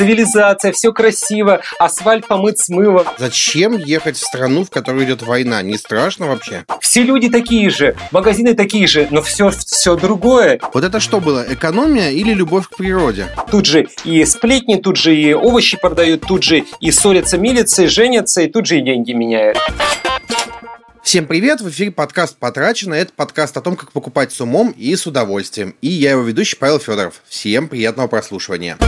цивилизация, все красиво, асфальт помыт с мылом. Зачем ехать в страну, в которой идет война? Не страшно вообще? Все люди такие же, магазины такие же, но все, все другое. Вот это что было, экономия или любовь к природе? Тут же и сплетни, тут же и овощи продают, тут же и ссорятся, и женятся, и тут же и деньги меняют. Всем привет! В эфире подкаст «Потрачено». Это подкаст о том, как покупать с умом и с удовольствием. И я его ведущий Павел Федоров. Всем приятного прослушивания.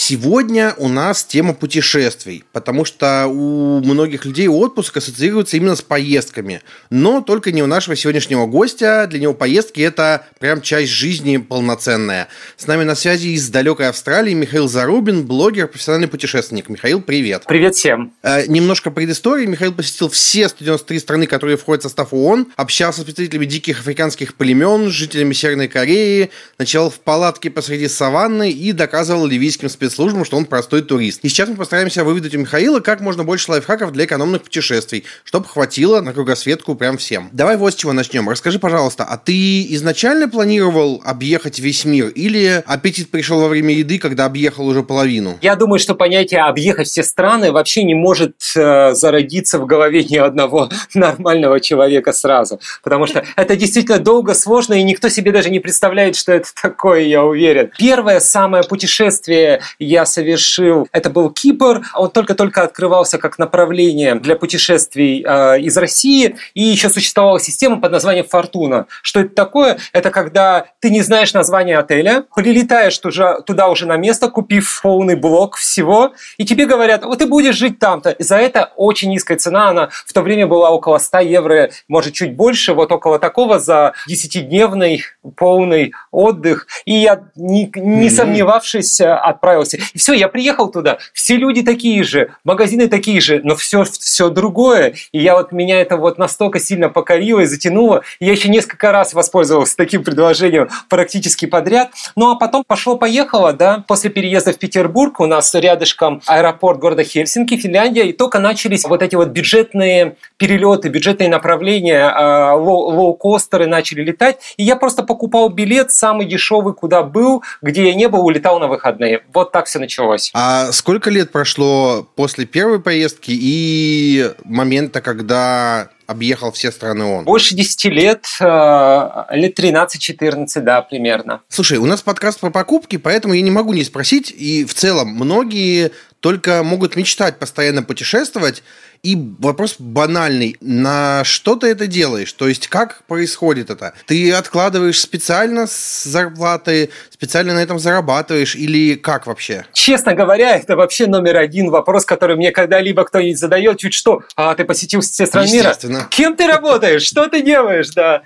Сегодня у нас тема путешествий, потому что у многих людей отпуск ассоциируется именно с поездками. Но только не у нашего сегодняшнего гостя. Для него поездки – это прям часть жизни полноценная. С нами на связи из далекой Австралии Михаил Зарубин, блогер, профессиональный путешественник. Михаил, привет. Привет всем. Э, немножко предыстории. Михаил посетил все 193 страны, которые входят в состав ООН, общался с представителями диких африканских племен, жителями Северной Кореи, ночевал в палатке посреди саванны и доказывал ливийским спецслужбам спецслужбам, что он простой турист. И сейчас мы постараемся выведать у Михаила как можно больше лайфхаков для экономных путешествий, чтобы хватило на кругосветку прям всем. Давай вот с чего начнем. Расскажи, пожалуйста, а ты изначально планировал объехать весь мир или аппетит пришел во время еды, когда объехал уже половину? Я думаю, что понятие объехать все страны вообще не может э, зародиться в голове ни одного нормального человека сразу. Потому что это действительно долго, сложно, и никто себе даже не представляет, что это такое, я уверен. Первое самое путешествие я совершил, это был Кипр. Он только-только открывался как направление для путешествий э, из России. И еще существовала система под названием «Фортуна». Что это такое? Это когда ты не знаешь название отеля, прилетаешь туда, туда уже на место, купив полный блок всего, и тебе говорят, вот ты будешь жить там-то. И за это очень низкая цена, она в то время была около 100 евро, может чуть больше, вот около такого за 10-дневный полный отдых. И я, не, не сомневавшись, отправился отправился. И все, я приехал туда, все люди такие же, магазины такие же, но все, все другое. И я вот, меня это вот настолько сильно покорило и затянуло. И я еще несколько раз воспользовался таким предложением практически подряд. Ну, а потом пошло-поехало, да, после переезда в Петербург у нас рядышком аэропорт города Хельсинки, Финляндия, и только начались вот эти вот бюджетные перелеты, бюджетные направления, а, лоукостеры начали летать, и я просто покупал билет самый дешевый, куда был, где я не был, улетал на выходные. Вот так все началось. А сколько лет прошло после первой поездки и момента, когда объехал все страны ООН? Больше 10 лет, э, лет 13-14, да, примерно. Слушай, у нас подкаст про покупки, поэтому я не могу не спросить, и в целом многие только могут мечтать постоянно путешествовать, и вопрос банальный. На что ты это делаешь? То есть, как происходит это? Ты откладываешь специально с зарплаты, специально на этом зарабатываешь или как вообще? Честно говоря, это вообще номер один вопрос, который мне когда-либо кто-нибудь задает. Чуть что, а ты посетил все страны мира? Кем ты работаешь? Что ты делаешь? Да.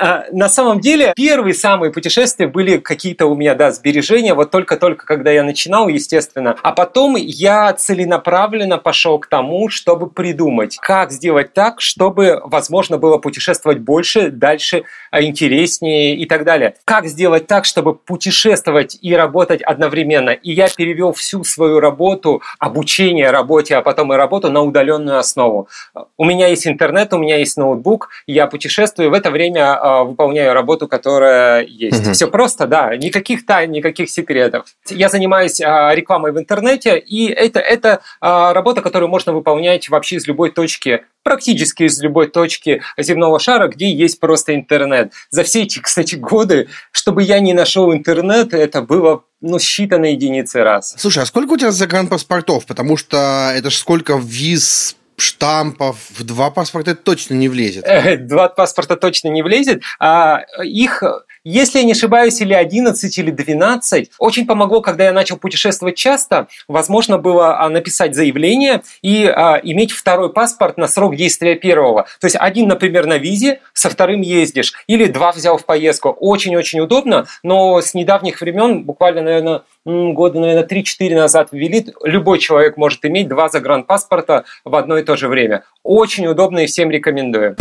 А, на самом деле, первые самые путешествия были какие-то у меня, да, сбережения. Вот только-только, когда я начинал, естественно. А потом я целенаправленно пошел к тому, чтобы придумать, как сделать так, чтобы возможно было путешествовать больше, дальше, а, интереснее и так далее. Как сделать так, чтобы путешествовать и работать одновременно. И я перевел всю свою работу, обучение работе, а потом и работу на удаленную основу. У меня есть интернет, у меня есть ноутбук, я путешествую, в это время э, выполняю работу, которая есть. Угу. Все просто, да, никаких тайн, никаких секретов. Я занимаюсь э, рекламой в интернете, и это, это э, работа, которую можно выполнять вообще из любой точки, практически из любой точки земного шара, где есть просто интернет. За все эти, кстати, годы, чтобы я не нашел интернет, это было ну, считанные единицы раз. Слушай, а сколько у тебя загранпаспортов? Потому что это же сколько виз штампов в два паспорта точно не влезет. Э, два паспорта точно не влезет. А их если я не ошибаюсь, или 11, или 12. Очень помогло, когда я начал путешествовать часто. Возможно было а, написать заявление и а, иметь второй паспорт на срок действия первого. То есть один, например, на визе, со вторым ездишь. Или два взял в поездку. Очень-очень удобно, но с недавних времен, буквально, наверное, года, наверное, 3-4 назад ввели, любой человек может иметь два загранпаспорта в одно и то же время. Очень удобно и всем рекомендую.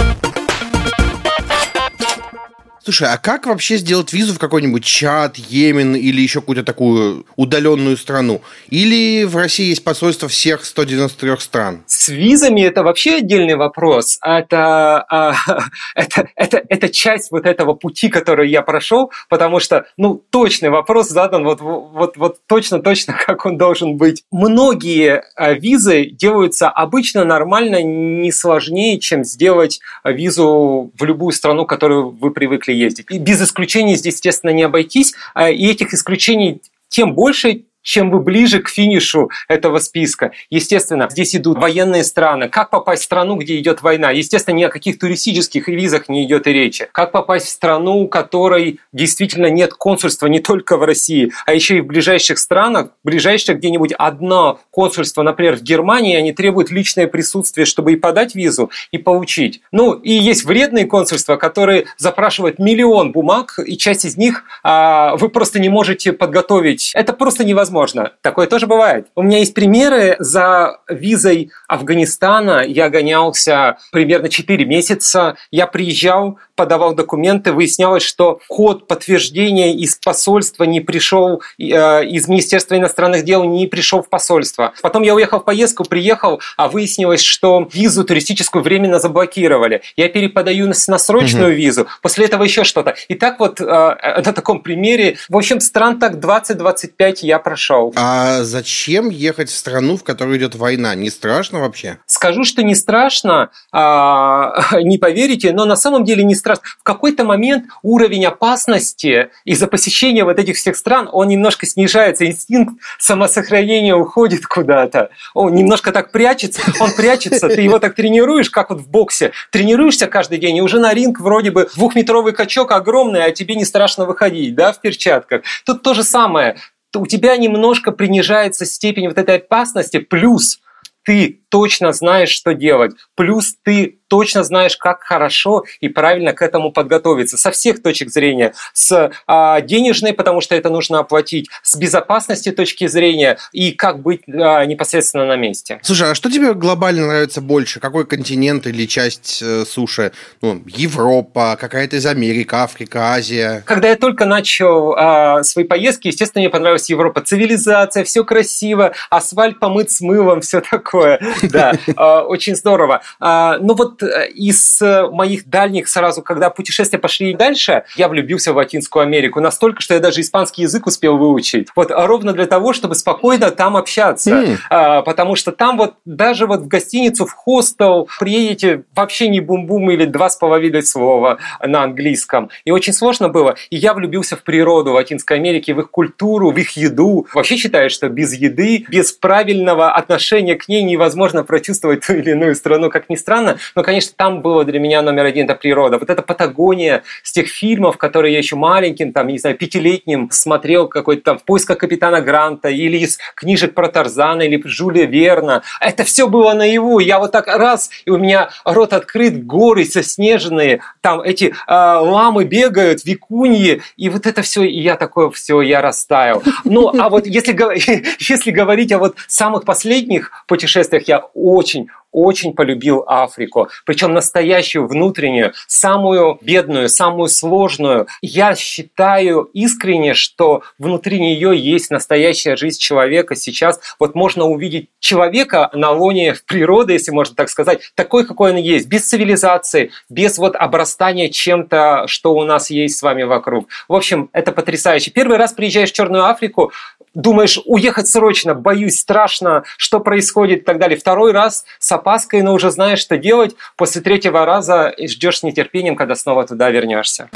Слушай, а как вообще сделать визу в какой-нибудь Чад, Йемен или еще какую-то такую удаленную страну? Или в России есть посольство всех 193 стран? С визами это вообще отдельный вопрос. Это, а, это, это, это часть вот этого пути, который я прошел, потому что, ну, точный вопрос задан вот, вот, вот точно-точно, как он должен быть. Многие а, визы делаются обычно нормально, не сложнее, чем сделать визу в любую страну, которую вы привыкли ездить. И без исключений здесь, естественно, не обойтись. А, и этих исключений тем больше, чем вы ближе к финишу этого списка. Естественно, здесь идут военные страны. Как попасть в страну, где идет война? Естественно, ни о каких туристических визах не идет и речи. Как попасть в страну, у которой действительно нет консульства не только в России, а еще и в ближайших странах, ближайших где-нибудь одно консульство, например, в Германии, они требуют личное присутствие, чтобы и подать визу, и получить. Ну, и есть вредные консульства, которые запрашивают миллион бумаг, и часть из них а, вы просто не можете подготовить. Это просто невозможно возможно. Такое тоже бывает. У меня есть примеры. За визой Афганистана я гонялся примерно 4 месяца. Я приезжал, подавал документы, выяснялось, что код подтверждения из посольства не пришел, э, из Министерства иностранных дел не пришел в посольство. Потом я уехал в поездку, приехал, а выяснилось, что визу туристическую временно заблокировали. Я переподаю на срочную угу. визу, после этого еще что-то. И так вот э, на таком примере, в общем, стран так 20-25 я прошел. А зачем ехать в страну, в которой идет война? Не страшно вообще? Скажу, что не страшно, а, не поверите, но на самом деле не страшно страшно. В какой-то момент уровень опасности из-за посещения вот этих всех стран, он немножко снижается, инстинкт самосохранения уходит куда-то. Он немножко так прячется, он прячется, ты его так тренируешь, как вот в боксе. Тренируешься каждый день, и уже на ринг вроде бы двухметровый качок огромный, а тебе не страшно выходить, да, в перчатках. Тут то же самое. У тебя немножко принижается степень вот этой опасности, плюс ты точно знаешь, что делать. Плюс ты точно знаешь, как хорошо и правильно к этому подготовиться. Со всех точек зрения. С а, денежной, потому что это нужно оплатить. С безопасности точки зрения. И как быть а, непосредственно на месте. Слушай, а что тебе глобально нравится больше? Какой континент или часть э, суши? Ну, Европа, какая-то из Америки, Африка, Азия? Когда я только начал а, свои поездки, естественно, мне понравилась Европа. Цивилизация, все красиво, асфальт помыт с мылом, все такое. Да, а, очень здорово. А, ну вот э, из э, моих дальних сразу, когда путешествия пошли дальше, я влюбился в Латинскую Америку настолько, что я даже испанский язык успел выучить. Вот ровно для того, чтобы спокойно там общаться. Mm. Потому что там вот даже вот в гостиницу, в хостел приедете вообще не бум-бум или два с половиной слова на английском. И очень сложно было. И я влюбился в природу Латинской Америки, в их культуру, в их еду. Вообще считаю, что без еды, без правильного отношения к ней невозможно можно прочувствовать ту или иную страну, как ни странно. Но, конечно, там было для меня номер один – это природа. Вот эта Патагония с тех фильмов, которые я еще маленьким, там, не знаю, пятилетним смотрел какой-то там «В поисках капитана Гранта» или из книжек про Тарзана или Жюля Верна. Это все было наяву. Я вот так раз, и у меня рот открыт, горы соснеженные, там эти э, ламы бегают, викуньи, и вот это все, и я такое все, я растаял. Ну, а вот если, если говорить о вот самых последних путешествиях, я очень, очень полюбил Африку, причем настоящую внутреннюю, самую бедную, самую сложную. Я считаю искренне, что внутри нее есть настоящая жизнь человека. Сейчас вот можно увидеть человека на лоне природы, если можно так сказать, такой, какой он есть, без цивилизации, без вот обрастания чем-то, что у нас есть с вами вокруг. В общем, это потрясающе. Первый раз приезжаешь в Черную Африку, думаешь, уехать срочно, боюсь, страшно, что происходит и так далее. Второй раз с опаской, но уже знаешь, что делать. После третьего раза ждешь с нетерпением, когда снова туда вернешься.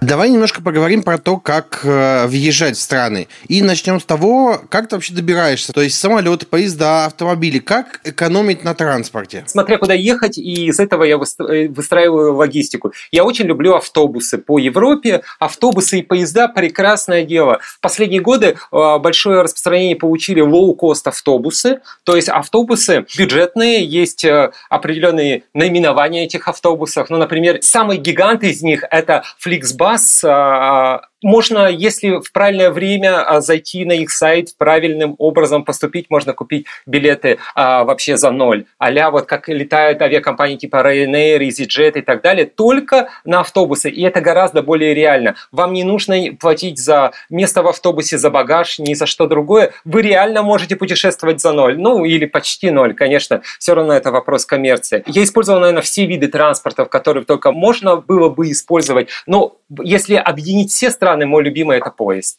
Давай немножко поговорим про то, как э, въезжать в страны. И начнем с того, как ты вообще добираешься. То есть самолеты, поезда, автомобили. Как экономить на транспорте? Смотря куда ехать, и из этого я э, выстраиваю логистику. Я очень люблю автобусы по Европе. Автобусы и поезда – прекрасное дело. В последние годы э, большое распространение получили low-cost автобусы. То есть автобусы бюджетные, есть э, определенные наименования этих автобусов. Ну, например, самый гигант из них – это Flixbus, passa a, можно, если в правильное время а, зайти на их сайт, правильным образом поступить, можно купить билеты а, вообще за ноль. а вот как летают авиакомпании типа Ryanair, EasyJet и так далее, только на автобусы. И это гораздо более реально. Вам не нужно платить за место в автобусе, за багаж, ни за что другое. Вы реально можете путешествовать за ноль. Ну, или почти ноль, конечно. Все равно это вопрос коммерции. Я использовал, наверное, все виды транспорта, которые только можно было бы использовать. Но если объединить все страны, мой любимый это поезд.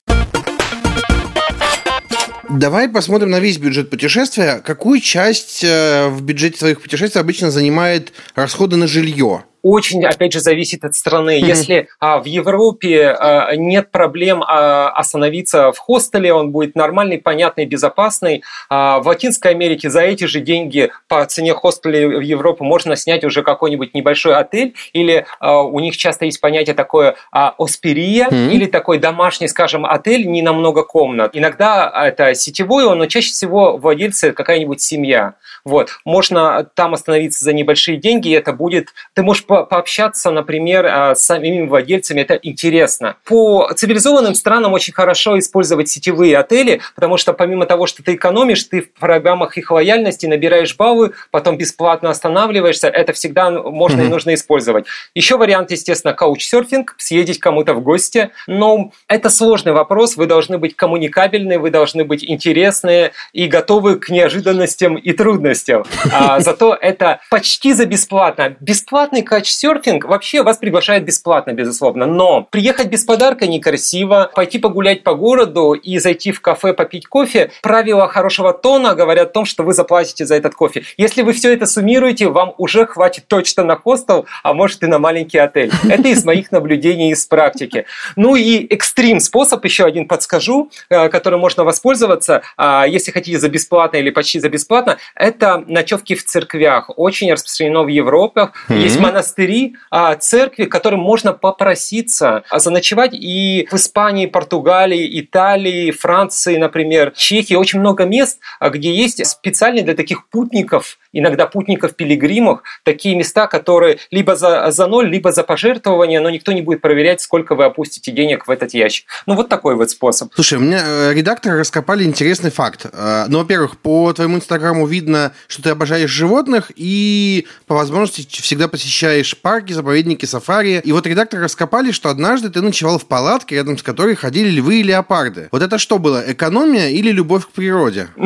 Давай посмотрим на весь бюджет путешествия. Какую часть э, в бюджете твоих путешествий обычно занимает расходы на жилье? Очень, опять же, зависит от страны. Mm-hmm. Если а, в Европе а, нет проблем а, остановиться в хостеле, он будет нормальный, понятный, безопасный. А, в Латинской Америке за эти же деньги по цене хостеля в Европу можно снять уже какой-нибудь небольшой отель, или а, у них часто есть понятие такое а, оспирия, mm-hmm. или такой домашний, скажем, отель не на много комнат. Иногда это сетевой, но чаще всего владельцы какая-нибудь семья. Вот. Можно там остановиться за небольшие деньги, и это будет... Ты можешь по пообщаться, например, а, с самими владельцами, это интересно. По цивилизованным странам очень хорошо использовать сетевые отели, потому что помимо того, что ты экономишь, ты в программах их лояльности набираешь баллы, потом бесплатно останавливаешься, это всегда можно mm-hmm. и нужно использовать. Еще вариант, естественно, каучсерфинг, съездить кому-то в гости, но это сложный вопрос, вы должны быть коммуникабельны, вы должны быть интересны и готовы к неожиданностям и трудностям. А, зато это почти за бесплатно. Бесплатный серфинг вообще вас приглашает бесплатно, безусловно, но приехать без подарка некрасиво, пойти погулять по городу и зайти в кафе попить кофе, правила хорошего тона говорят о том, что вы заплатите за этот кофе. Если вы все это суммируете, вам уже хватит точно на хостел, а может и на маленький отель. Это из моих наблюдений из практики. Ну и экстрим способ, еще один подскажу, э, которым можно воспользоваться, а, если хотите за бесплатно или почти за бесплатно, это ночевки в церквях. Очень распространено в Европе. Mm-hmm. Есть монастыри монастыри, а, церкви, к которым можно попроситься заночевать. И в Испании, Португалии, Италии, Франции, например, Чехии очень много мест, а, где есть специальные для таких путников иногда путников-пилигримов, такие места, которые либо за, за ноль, либо за пожертвование, но никто не будет проверять, сколько вы опустите денег в этот ящик. Ну, вот такой вот способ. Слушай, у меня э, редакторы раскопали интересный факт. Э, ну, во-первых, по твоему инстаграму видно, что ты обожаешь животных и по возможности всегда посещаешь парки, заповедники, сафари. И вот редакторы раскопали, что однажды ты ночевал в палатке, рядом с которой ходили львы и леопарды. Вот это что было, экономия или любовь к природе?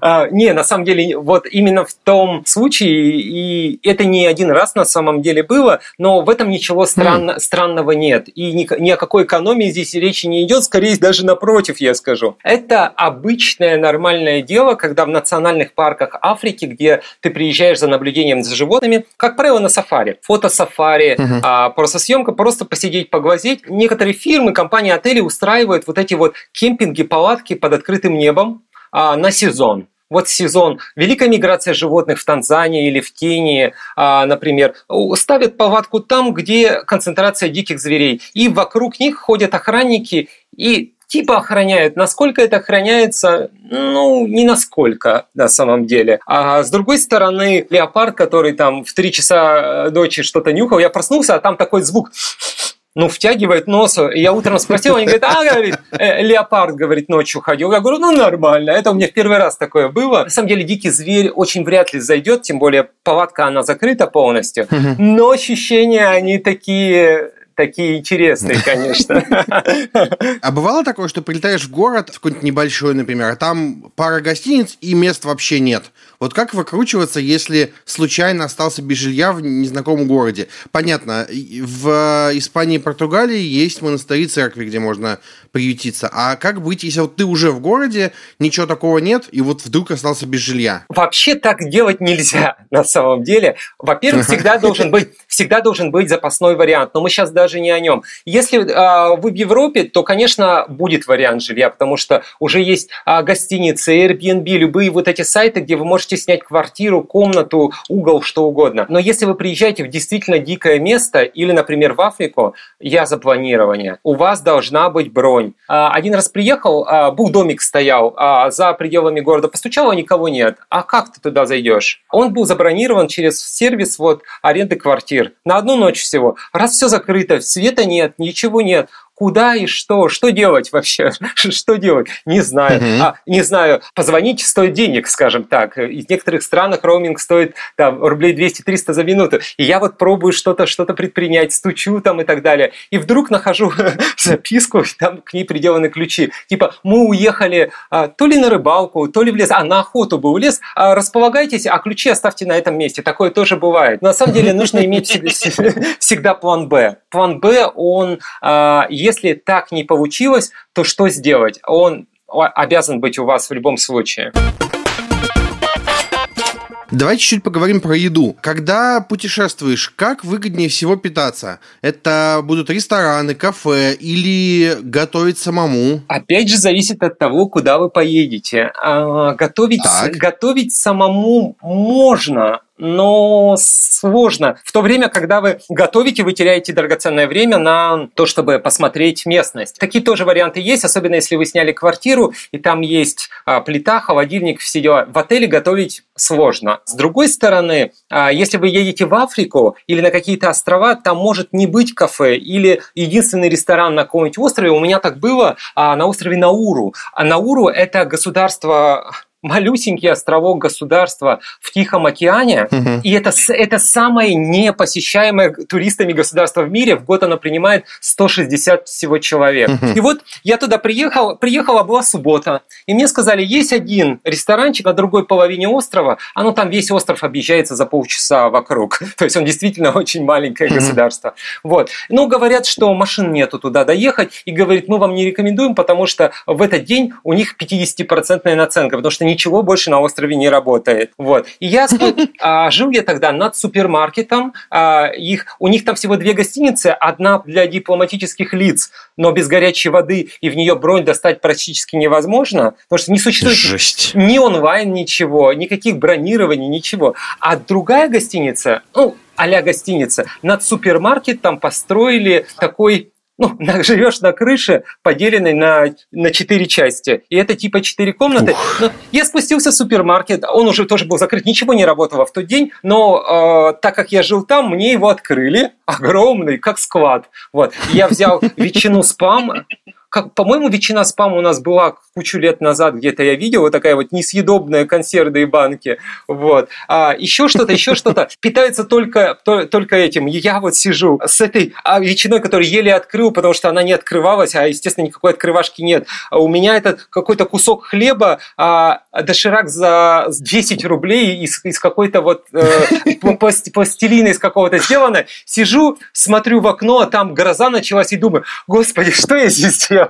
А, не, на самом деле, вот именно в том случае, и это не один раз на самом деле было, но в этом ничего mm. странного нет. И ни о какой экономии здесь речи не идет, скорее даже напротив, я скажу. Это обычное нормальное дело, когда в национальных парках Африки, где ты приезжаешь за наблюдением за животными, как правило, на сафари. Фото-сафари, mm-hmm. а, просто съемка, просто посидеть, поглазеть. Некоторые фирмы, компании, отели устраивают вот эти вот кемпинги, палатки под открытым небом а, на сезон вот сезон великая миграция животных в Танзании или в Кении, а, например, ставят палатку там, где концентрация диких зверей, и вокруг них ходят охранники и типа охраняют. Насколько это охраняется, ну, не насколько на самом деле. А с другой стороны, леопард, который там в три часа ночи что-то нюхал, я проснулся, а там такой звук ну, втягивает нос. И я утром спросил, они говорят, а, говорит, э, леопард, говорит, ночью ходил. Я говорю, ну, нормально. Это у меня в первый раз такое было. На самом деле, дикий зверь очень вряд ли зайдет, тем более палатка, она закрыта полностью. Но ощущения, они такие такие интересные, конечно. А бывало такое, что прилетаешь в город, в какой-нибудь небольшой, например, а там пара гостиниц и мест вообще нет? Вот как выкручиваться, если случайно остался без жилья в незнакомом городе? Понятно, в Испании и Португалии есть монастыри, церкви, где можно приютиться. А как быть, если вот ты уже в городе, ничего такого нет, и вот вдруг остался без жилья? Вообще так делать нельзя на самом деле. Во-первых, всегда должен быть, всегда должен быть запасной вариант, но мы сейчас даже не о нем. Если э, вы в Европе, то, конечно, будет вариант жилья, потому что уже есть э, гостиницы, Airbnb, любые вот эти сайты, где вы можете снять квартиру, комнату, угол, что угодно. Но если вы приезжаете в действительно дикое место или, например, в Африку, я за планирование, у вас должна быть бронь. А, один раз приехал, а, был домик стоял а, за пределами города, постучал, а никого нет. А как ты туда зайдешь? Он был забронирован через сервис вот аренды квартир на одну ночь всего. Раз все закрыто, света нет, ничего нет, куда и что, что делать вообще, что делать, не знаю. Uh-huh. А, не знаю, позвонить стоит денег, скажем так. И в некоторых странах роуминг стоит там, рублей 200-300 за минуту. И я вот пробую что-то что предпринять, стучу там и так далее. И вдруг нахожу записку, там к ней приделаны ключи. Типа, мы уехали а, то ли на рыбалку, то ли в лес, а на охоту бы в лес, а, располагайтесь, а ключи оставьте на этом месте. Такое тоже бывает. На самом деле нужно иметь всегда план Б. План Б, он, а, если так не получилось, то что сделать? Он обязан быть у вас в любом случае. Давайте чуть поговорим про еду. Когда путешествуешь, как выгоднее всего питаться? Это будут рестораны, кафе или готовить самому? Опять же, зависит от того, куда вы поедете. А, готовить, готовить самому можно, но сложно. В то время, когда вы готовите, вы теряете драгоценное время на то, чтобы посмотреть местность. Такие тоже варианты есть, особенно если вы сняли квартиру, и там есть а, плита, холодильник, все дела. В отеле готовить сложно. С другой стороны, а, если вы едете в Африку или на какие-то острова, там может не быть кафе или единственный ресторан на каком-нибудь острове. У меня так было а, на острове Науру. А Науру – это государство малюсенький островок государства в Тихом океане, угу. и это, это самое непосещаемое туристами государство в мире. В год оно принимает 160 всего человек. Угу. И вот я туда приехал, приехала, была суббота, и мне сказали, есть один ресторанчик на другой половине острова, оно там весь остров объезжается за полчаса вокруг. То есть он действительно очень маленькое угу. государство. Вот. Ну, говорят, что машин нету туда доехать, и говорит, мы вам не рекомендуем, потому что в этот день у них 50% наценка, потому что ничего больше на острове не работает. Вот. И я а, жил я тогда над супермаркетом. А, их, у них там всего две гостиницы. Одна для дипломатических лиц, но без горячей воды, и в нее бронь достать практически невозможно, потому что не существует Жесть. ни онлайн ничего, никаких бронирований, ничего. А другая гостиница, ну, а гостиница, над супермаркетом построили такой ну, живешь на крыше, поделенной на, на четыре части. И это типа четыре комнаты. Но я спустился в супермаркет, он уже тоже был закрыт, ничего не работало в тот день, но э, так как я жил там, мне его открыли, огромный, как склад. Вот. Я взял ветчину спам, как, по-моему, ветчина спам у нас была кучу лет назад, где-то я видел, вот такая вот несъедобная консервы и банки. Вот. А еще что-то, еще что-то. Питается только, то, только этим. Я вот сижу с этой а, ветчиной, которую еле открыл, потому что она не открывалась, а, естественно, никакой открывашки нет. А у меня этот какой-то кусок хлеба, а, доширак за 10 рублей из, из какой-то вот э, пластилина из какого-то сделано. Сижу, смотрю в окно, а там гроза началась и думаю, господи, что я здесь делаю?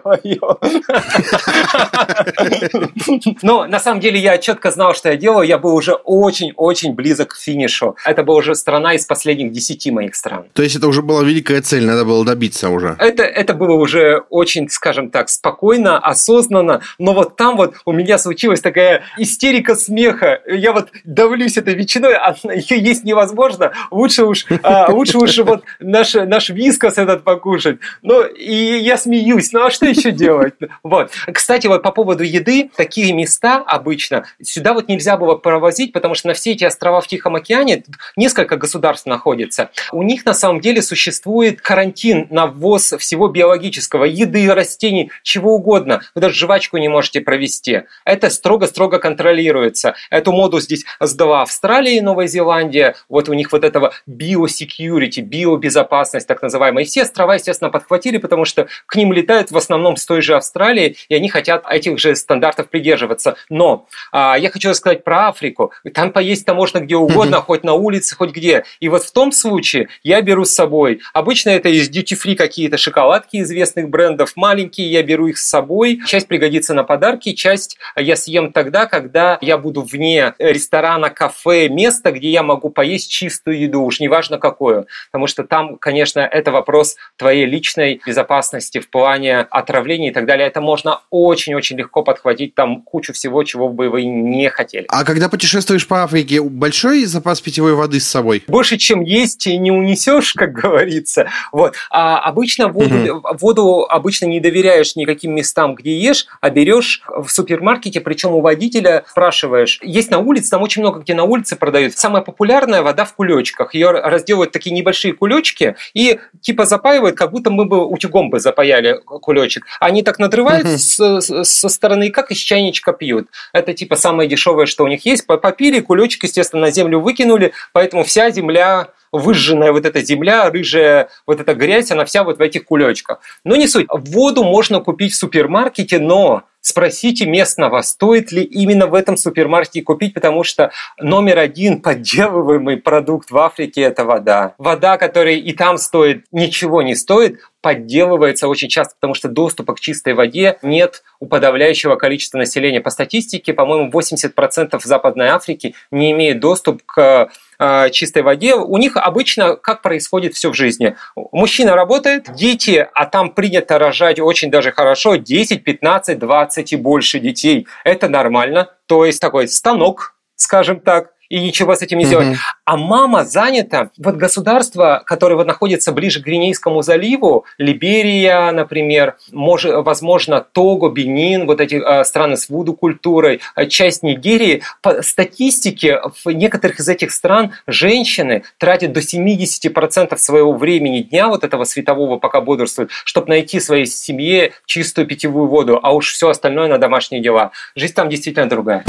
Но на самом деле я четко знал, что я делаю. Я был уже очень-очень близок к финишу. Это была уже страна из последних десяти моих стран. То есть это уже была великая цель, надо было добиться уже? Это, это было уже очень, скажем так, спокойно, осознанно. Но вот там вот у меня случилась такая истерика смеха. Я вот давлюсь этой ветчиной, а ее есть невозможно. Лучше уж, а, лучше уж вот наш, наш вискос этот покушать. Ну, и я смеюсь. Ну, а что что еще делать? Вот. Кстати, вот по поводу еды, такие места обычно сюда вот нельзя было провозить, потому что на все эти острова в Тихом океане несколько государств находится. У них на самом деле существует карантин на ввоз всего биологического, еды, растений, чего угодно. Вы даже жвачку не можете провести. Это строго-строго контролируется. Эту моду здесь сдала Австралия и Новая Зеландия. Вот у них вот этого биосекьюрити, биобезопасность так называемая. И все острова, естественно, подхватили, потому что к ним летают в основном основном с той же Австралии, и они хотят этих же стандартов придерживаться. Но а, я хочу рассказать про Африку. Там поесть-то можно где угодно, mm-hmm. хоть на улице, хоть где. И вот в том случае я беру с собой. Обычно это из duty-free какие-то шоколадки известных брендов, маленькие, я беру их с собой. Часть пригодится на подарки, часть я съем тогда, когда я буду вне ресторана, кафе, места, где я могу поесть чистую еду, уж неважно какую. Потому что там, конечно, это вопрос твоей личной безопасности в плане отравления и так далее. Это можно очень-очень легко подхватить там кучу всего, чего бы вы не хотели. А когда путешествуешь по Африке, большой запас питьевой воды с собой? Больше, чем есть, не унесешь, как говорится. Вот. А обычно воду, угу. воду обычно не доверяешь никаким местам, где ешь, а берешь в супермаркете, причем у водителя спрашиваешь. Есть на улице, там очень много где на улице продают. Самая популярная вода в кулечках. Ее разделывают такие небольшие кулечки и типа запаивают, как будто мы бы утюгом бы запаяли кулечек. Они так надрывают угу. с, со стороны, как из чайничка пьют. Это типа самое дешевое, что у них есть. Попили, кулечек, естественно, на землю выкинули, поэтому вся земля выжженная вот эта земля, рыжая вот эта грязь, она вся вот в этих кулечках. Но не суть. Воду можно купить в супермаркете, но спросите местного, стоит ли именно в этом супермаркете купить, потому что номер один подделываемый продукт в Африке – это вода. Вода, которая и там стоит, ничего не стоит, подделывается очень часто, потому что доступа к чистой воде нет у подавляющего количества населения. По статистике, по-моему, 80% в Западной Африке не имеет доступ к Э, чистой воде, у них обычно как происходит все в жизни. Мужчина работает, дети, а там принято рожать очень даже хорошо, 10, 15, 20 и больше детей. Это нормально. То есть такой станок, скажем так, и ничего с этим не сделать. А мама занята. Вот государство, которое вот находится ближе к Гвинейскому заливу, Либерия, например, может, возможно, Того, Бенин, вот эти э, страны с вуду-культурой, э, часть Нигерии. По статистике в некоторых из этих стран женщины тратят до 70% своего времени дня, вот этого светового, пока бодрствуют, чтобы найти своей семье чистую питьевую воду, а уж все остальное на домашние дела. Жизнь там действительно другая.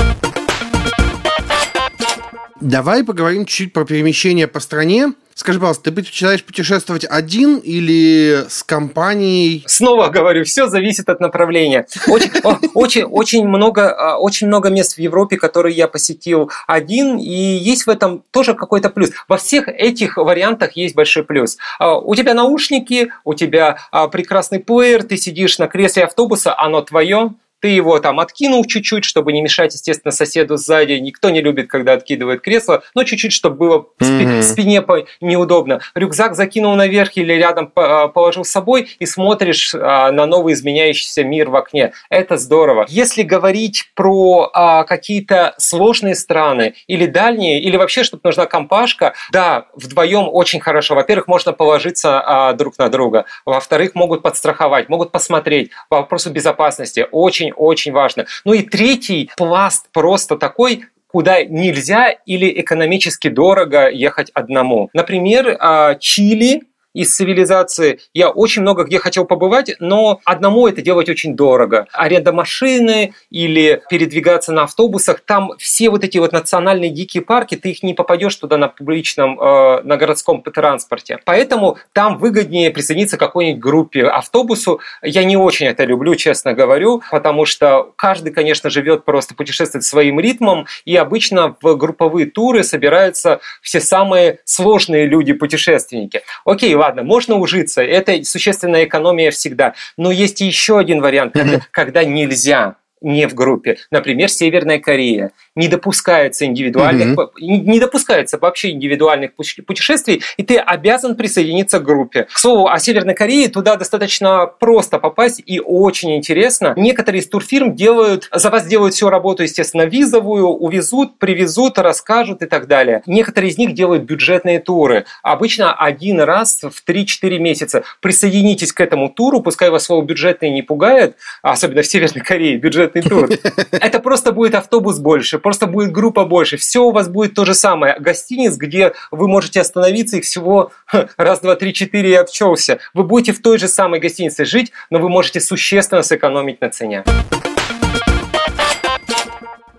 Давай поговорим чуть про перемещение по стране. Скажи, пожалуйста, ты предпочитаешь путешествовать один или с компанией? Снова говорю, все зависит от направления. Очень, очень, много, а, очень много мест в Европе, которые я посетил один, и есть в этом тоже какой-то плюс. Во всех этих вариантах есть большой плюс. А, у тебя наушники, у тебя а, прекрасный плеер, ты сидишь на кресле автобуса, оно твое, ты его там откинул чуть-чуть, чтобы не мешать, естественно, соседу сзади. Никто не любит, когда откидывает кресло, но чуть-чуть, чтобы было mm-hmm. спине неудобно. Рюкзак закинул наверх или рядом а, положил с собой и смотришь а, на новый изменяющийся мир в окне. Это здорово. Если говорить про а, какие-то сложные страны или дальние, или вообще, чтобы нужна компашка, да, вдвоем очень хорошо. Во-первых, можно положиться друг на друга. Во-вторых, могут подстраховать, могут посмотреть. По вопросу безопасности очень очень важно. Ну и третий пласт просто такой, куда нельзя или экономически дорого ехать одному. Например, а, Чили из цивилизации. Я очень много где хотел побывать, но одному это делать очень дорого. Аренда машины или передвигаться на автобусах, там все вот эти вот национальные дикие парки, ты их не попадешь туда на публичном, э, на городском транспорте. Поэтому там выгоднее присоединиться к какой-нибудь группе автобусу. Я не очень это люблю, честно говорю, потому что каждый, конечно, живет просто путешествует своим ритмом, и обычно в групповые туры собираются все самые сложные люди-путешественники. Окей, ладно, можно ужиться, это существенная экономия всегда. Но есть еще один вариант, когда, когда нельзя не в группе. Например, Северная Корея. Не допускается индивидуальных, mm-hmm. не допускается вообще индивидуальных путешествий, и ты обязан присоединиться к группе. К слову, о Северной Корее туда достаточно просто попасть и очень интересно. Некоторые из турфирм делают, за вас делают всю работу, естественно, визовую, увезут, привезут, расскажут и так далее. Некоторые из них делают бюджетные туры. Обычно один раз в 3-4 месяца. Присоединитесь к этому туру, пускай вас слово бюджетный не пугает, особенно в Северной Корее, бюджет бюджетный тур. Это просто будет автобус больше, просто будет группа больше. Все у вас будет то же самое. Гостиниц, где вы можете остановиться, их всего раз, два, три, четыре и обчелся. Вы будете в той же самой гостинице жить, но вы можете существенно сэкономить на цене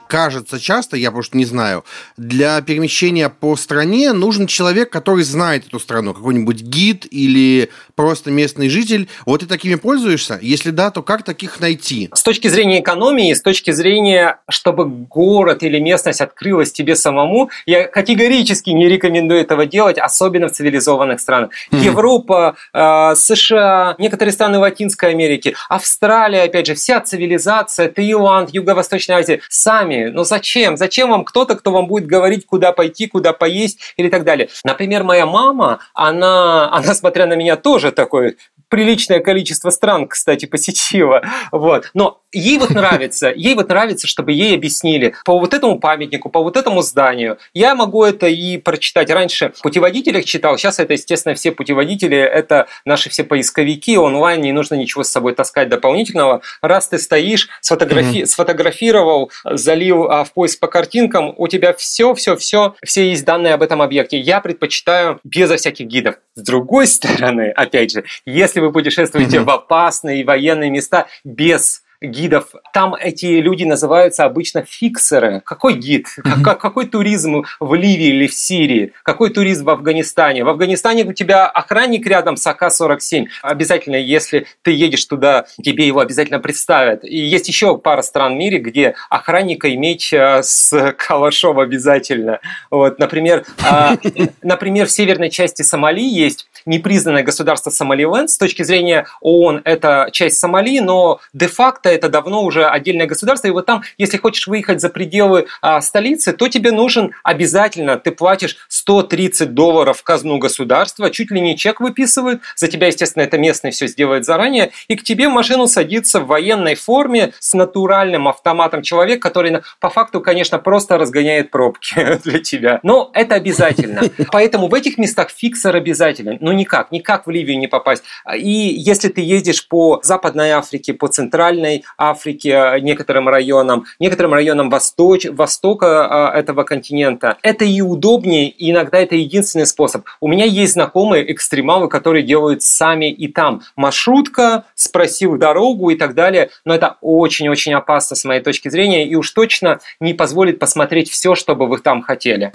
кажется часто, я просто не знаю, для перемещения по стране нужен человек, который знает эту страну, какой-нибудь гид или просто местный житель. Вот ты такими пользуешься? Если да, то как таких найти? С точки зрения экономии, с точки зрения, чтобы город или местность открылась тебе самому, я категорически не рекомендую этого делать, особенно в цивилизованных странах. Mm-hmm. Европа, э, США, некоторые страны Латинской Америки, Австралия, опять же, вся цивилизация, Таиланд, Юго-Восточная Азия, сами ну зачем? Зачем вам кто-то, кто вам будет говорить, куда пойти, куда поесть или так далее? Например, моя мама, она, она смотря на меня тоже тоже такой приличное количество стран, кстати, посетила. Вот. Но ей вот нравится, ей вот нравится, чтобы ей объяснили по вот этому памятнику, по вот этому зданию. Я могу это и прочитать. Раньше в путеводителях читал, сейчас это, естественно, все путеводители, это наши все поисковики, онлайн, не нужно ничего с собой таскать дополнительного. Раз ты стоишь, сфотографи- mm-hmm. сфотографировал, залил а, в поиск по картинкам, у тебя все, все, все, все есть данные об этом объекте. Я предпочитаю безо всяких гидов. С другой стороны, опять же, если вы путешествуете mm-hmm. в опасные военные места без гидов. Там эти люди называются обычно фиксеры. Какой гид? Mm-hmm. Как, какой туризм в Ливии или в Сирии? Какой туризм в Афганистане? В Афганистане у тебя охранник рядом с АК-47. Обязательно, если ты едешь туда, тебе его обязательно представят. И есть еще пара стран в мире, где охранника иметь э, с калашом обязательно. Вот, например, а, например, в северной части Сомали есть непризнанное государство Сомаливенд. С точки зрения ООН это часть Сомали, но де-факто это давно уже отдельное государство. И вот там, если хочешь выехать за пределы а, столицы, то тебе нужен обязательно, ты платишь 130 долларов в казну государства, чуть ли не чек выписывают, за тебя, естественно, это местный все сделает заранее, и к тебе машину садится в военной форме с натуральным автоматом человек, который по факту, конечно, просто разгоняет пробки для тебя. Но это обязательно. Поэтому в этих местах фиксер обязательно. Ну никак, никак в Ливию не попасть. И если ты ездишь по Западной Африке, по Центральной Африке, э, некоторым районам, некоторым районам восточ, востока э, этого континента, это и удобнее, и иногда это единственный способ. У меня есть знакомые экстремалы, которые делают сами и там. Маршрутка, спросил дорогу и так далее, но это очень-очень опасно с моей точки зрения и уж точно не позволит посмотреть все, что бы вы там хотели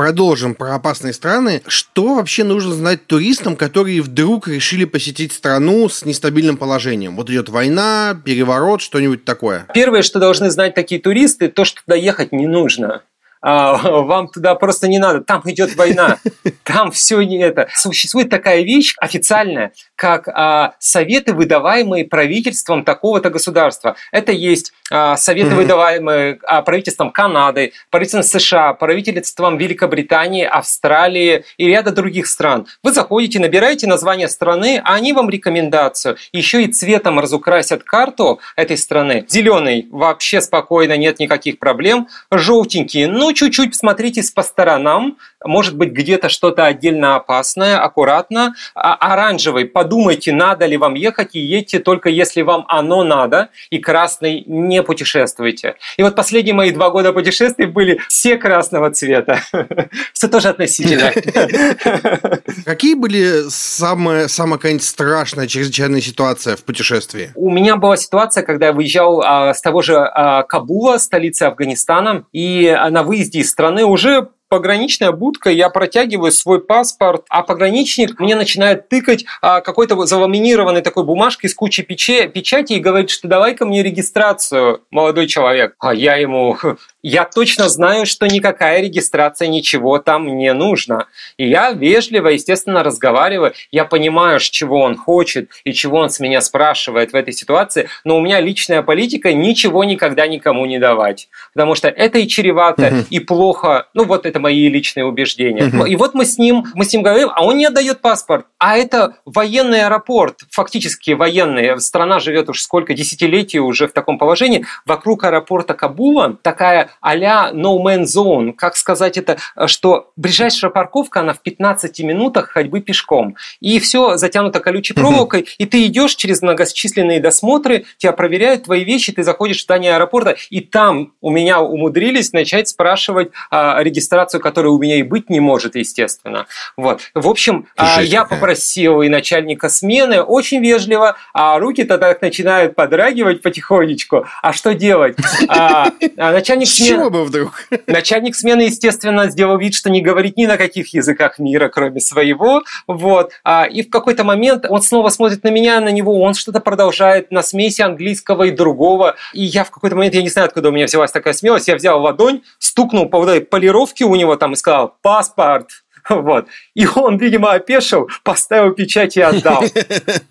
продолжим про опасные страны. Что вообще нужно знать туристам, которые вдруг решили посетить страну с нестабильным положением? Вот идет война, переворот, что-нибудь такое. Первое, что должны знать такие туристы, то, что туда ехать не нужно. А, вам туда просто не надо, там идет война, там все не это. Существует такая вещь официальная, как а, советы, выдаваемые правительством такого-то государства. Это есть а, советы, выдаваемые а, правительством Канады, правительством США, правительством Великобритании, Австралии и ряда других стран. Вы заходите, набираете название страны, а они вам рекомендацию. Еще и цветом разукрасят карту этой страны. Зеленый вообще спокойно, нет никаких проблем. Желтенький, ну чуть-чуть смотритесь по сторонам, может быть, где-то что-то отдельно опасное, аккуратно. А оранжевый, подумайте, надо ли вам ехать, и едьте только если вам оно надо, и красный не путешествуйте. И вот последние мои два года путешествий были все красного цвета. Все тоже относительно. Какие были самая, самая какая-нибудь страшная, чрезвычайная ситуация в путешествии? У меня была ситуация, когда я выезжал а, с того же а, Кабула, столицы Афганистана, и на выезде выезде из страны уже пограничная будка, я протягиваю свой паспорт, а пограничник мне начинает тыкать а, какой-то заламинированной такой бумажкой с кучей печи, печати и говорит, что давай-ка мне регистрацию, молодой человек. А я ему, я точно знаю, что никакая регистрация, ничего там не нужно. И я вежливо, естественно, разговариваю. Я понимаю, чего он хочет и чего он с меня спрашивает в этой ситуации, но у меня личная политика ничего никогда никому не давать. Потому что это и чревато, угу. и плохо. Ну вот это мои личные убеждения. Угу. И вот мы с ним, мы с ним говорим, а он не отдает паспорт. А это военный аэропорт, фактически военный. Страна живет уж сколько десятилетий уже в таком положении. Вокруг аэропорта Кабула такая а-ля no man zone. Как сказать это, что ближайшая парковка, она в 15 минутах ходьбы пешком. И все затянуто колючей проволокой, и ты идешь через многочисленные досмотры, тебя проверяют твои вещи, ты заходишь в здание аэропорта, и там у меня умудрились начать спрашивать а, регистрацию ситуацию, которая у меня и быть не может, естественно. Вот. В общем, а, Жесть я какая. попросил и начальника смены очень вежливо, а руки-то так начинают подрагивать потихонечку. А что делать? А, а начальник смены... бы вдруг? Начальник смены, естественно, сделал вид, что не говорит ни на каких языках мира, кроме своего. Вот. И в какой-то момент он снова смотрит на меня, на него, он что-то продолжает на смеси английского и другого. И я в какой-то момент, я не знаю, откуда у меня взялась такая смелость, я взял ладонь, стукнул по вот этой полировке у него там и сказал «паспорт». Вот. И он, видимо, опешил, поставил печать и отдал.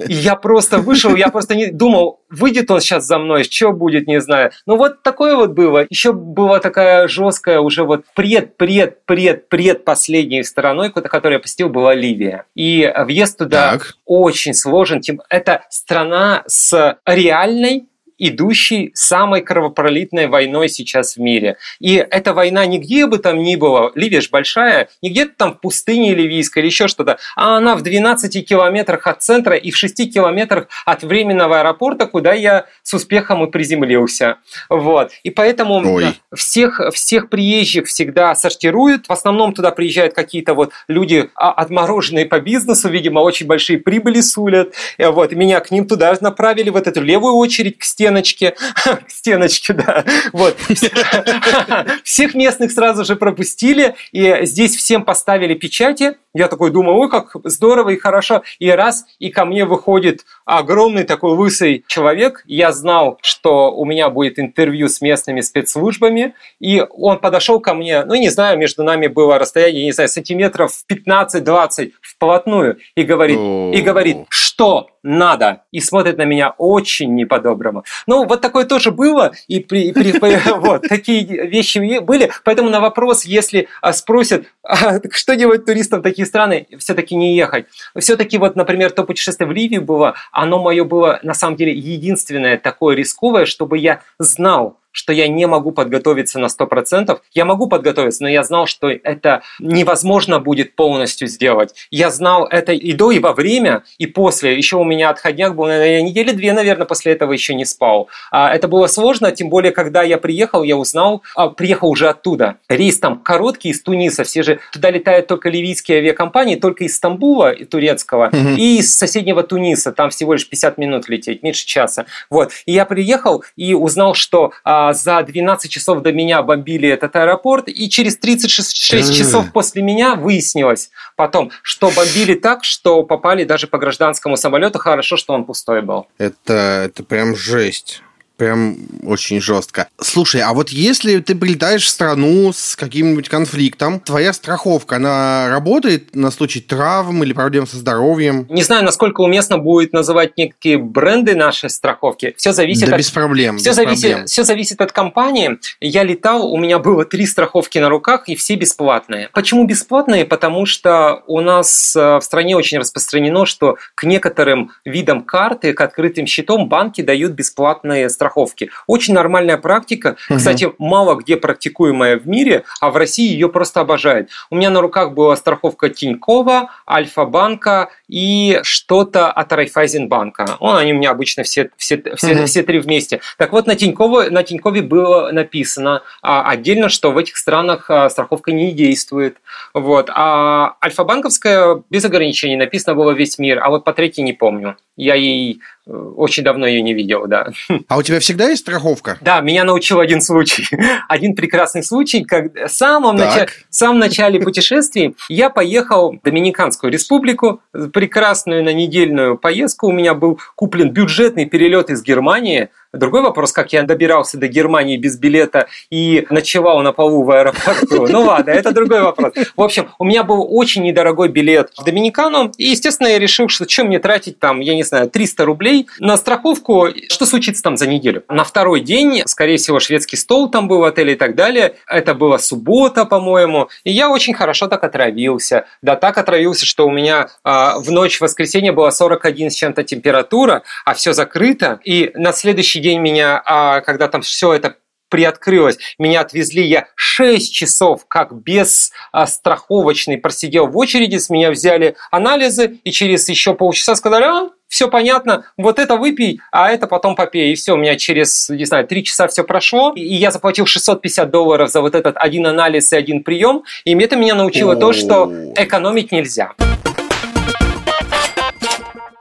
И я просто вышел, я просто не думал, выйдет он сейчас за мной, что будет, не знаю. Ну вот такое вот было. Еще была такая жесткая уже вот пред, пред, пред, пред последней стороной, которую я посетил, была Ливия. И въезд туда так. очень сложен. Это страна с реальной идущей самой кровопролитной войной сейчас в мире. И эта война нигде бы там ни было, Ливия же большая, не где-то там в пустыне ливийской или еще что-то, а она в 12 километрах от центра и в 6 километрах от временного аэропорта, куда я с успехом и приземлился. Вот. И поэтому Ой. всех, всех приезжих всегда сортируют. В основном туда приезжают какие-то вот люди а, отмороженные по бизнесу, видимо, очень большие прибыли сулят. Вот. Меня к ним туда направили, в эту левую очередь к стене стеночке, к стеночке, да, вот. Всех местных сразу же пропустили, и здесь всем поставили печати. Я такой думаю, ой, как здорово и хорошо. И раз, и ко мне выходит огромный такой лысый человек. Я знал, что у меня будет интервью с местными спецслужбами, и он подошел ко мне, ну, не знаю, между нами было расстояние, не знаю, сантиметров 15-20 вплотную, и говорит, и говорит, что надо, и смотрит на меня очень не по-доброму. Ну, вот такое тоже было, и вот, такие вещи были. Поэтому на вопрос, если а, спросят, а, что делать туристам в такие страны, все-таки не ехать. Все-таки вот, например, то путешествие в Ливию было, оно мое было на самом деле единственное такое рисковое, чтобы я знал, что я не могу подготовиться на 100%. Я могу подготовиться, но я знал, что это невозможно будет полностью сделать. Я знал это и до, и во время, и после. Еще у меня отходняк был, наверное, недели две, наверное, после этого еще не спал. А это было сложно, тем более, когда я приехал, я узнал, а, приехал уже оттуда. Рейс там короткий из Туниса, все же туда летают только ливийские авиакомпании, только из Стамбула, турецкого, mm-hmm. и из соседнего Туниса, там всего лишь 50 минут лететь, меньше часа. Вот. И я приехал и узнал, что а, а, за 12 часов до меня бомбили этот аэропорт, и через 36 часов после меня выяснилось потом, что бомбили так, что попали даже по гражданскому самолету. Хорошо, что он пустой был. Это, это прям жесть прям очень жестко. Слушай, а вот если ты прилетаешь в страну с каким-нибудь конфликтом, твоя страховка, она работает на случай травм или проблем со здоровьем? Не знаю, насколько уместно будет называть некие бренды нашей страховки. Все зависит да от... без проблем. Все, без зависит, проблем. все зависит от компании. Я летал, у меня было три страховки на руках, и все бесплатные. Почему бесплатные? Потому что у нас э, в стране очень распространено, что к некоторым видам карты, к открытым счетам банки дают бесплатные страховки страховки. Очень нормальная практика, угу. кстати, мало где практикуемая в мире, а в России ее просто обожают. У меня на руках была страховка Тинькова, Альфа-банка и что-то от Райфайзенбанка. Он, они у меня обычно все, все, все, угу. все три вместе. Так вот, на Тинькове, на Тинькове было написано а, отдельно, что в этих странах а, страховка не действует. Вот. А Альфа-банковская без ограничений написано было весь мир, а вот по третьей не помню. Я ей э, очень давно ее не видел, да. А у тебя всегда есть страховка? Да, меня научил один случай. Один прекрасный случай, как в самом, начале, в самом начале путешествий я поехал в Доминиканскую республику, прекрасную на недельную поездку. У меня был куплен бюджетный перелет из Германии Другой вопрос, как я добирался до Германии без билета и ночевал на полу в аэропорту. Ну ладно, это другой вопрос. В общем, у меня был очень недорогой билет в Доминикану, и, естественно, я решил, что чем мне тратить там, я не знаю, 300 рублей на страховку, что случится там за неделю. На второй день, скорее всего, шведский стол там был в отеле и так далее. Это была суббота, по-моему, и я очень хорошо так отравился. Да так отравился, что у меня э, в ночь в воскресенье была 41 с чем-то температура, а все закрыто, и на следующий следующий день меня, а, когда там все это приоткрылось. Меня отвезли, я 6 часов, как без а, страховочный, просидел в очереди, с меня взяли анализы, и через еще полчаса сказали, а, все понятно, вот это выпей, а это потом попей. И все, у меня через, не знаю, 3 часа все прошло, и я заплатил 650 долларов за вот этот один анализ и один прием, и это меня научило то, что экономить нельзя.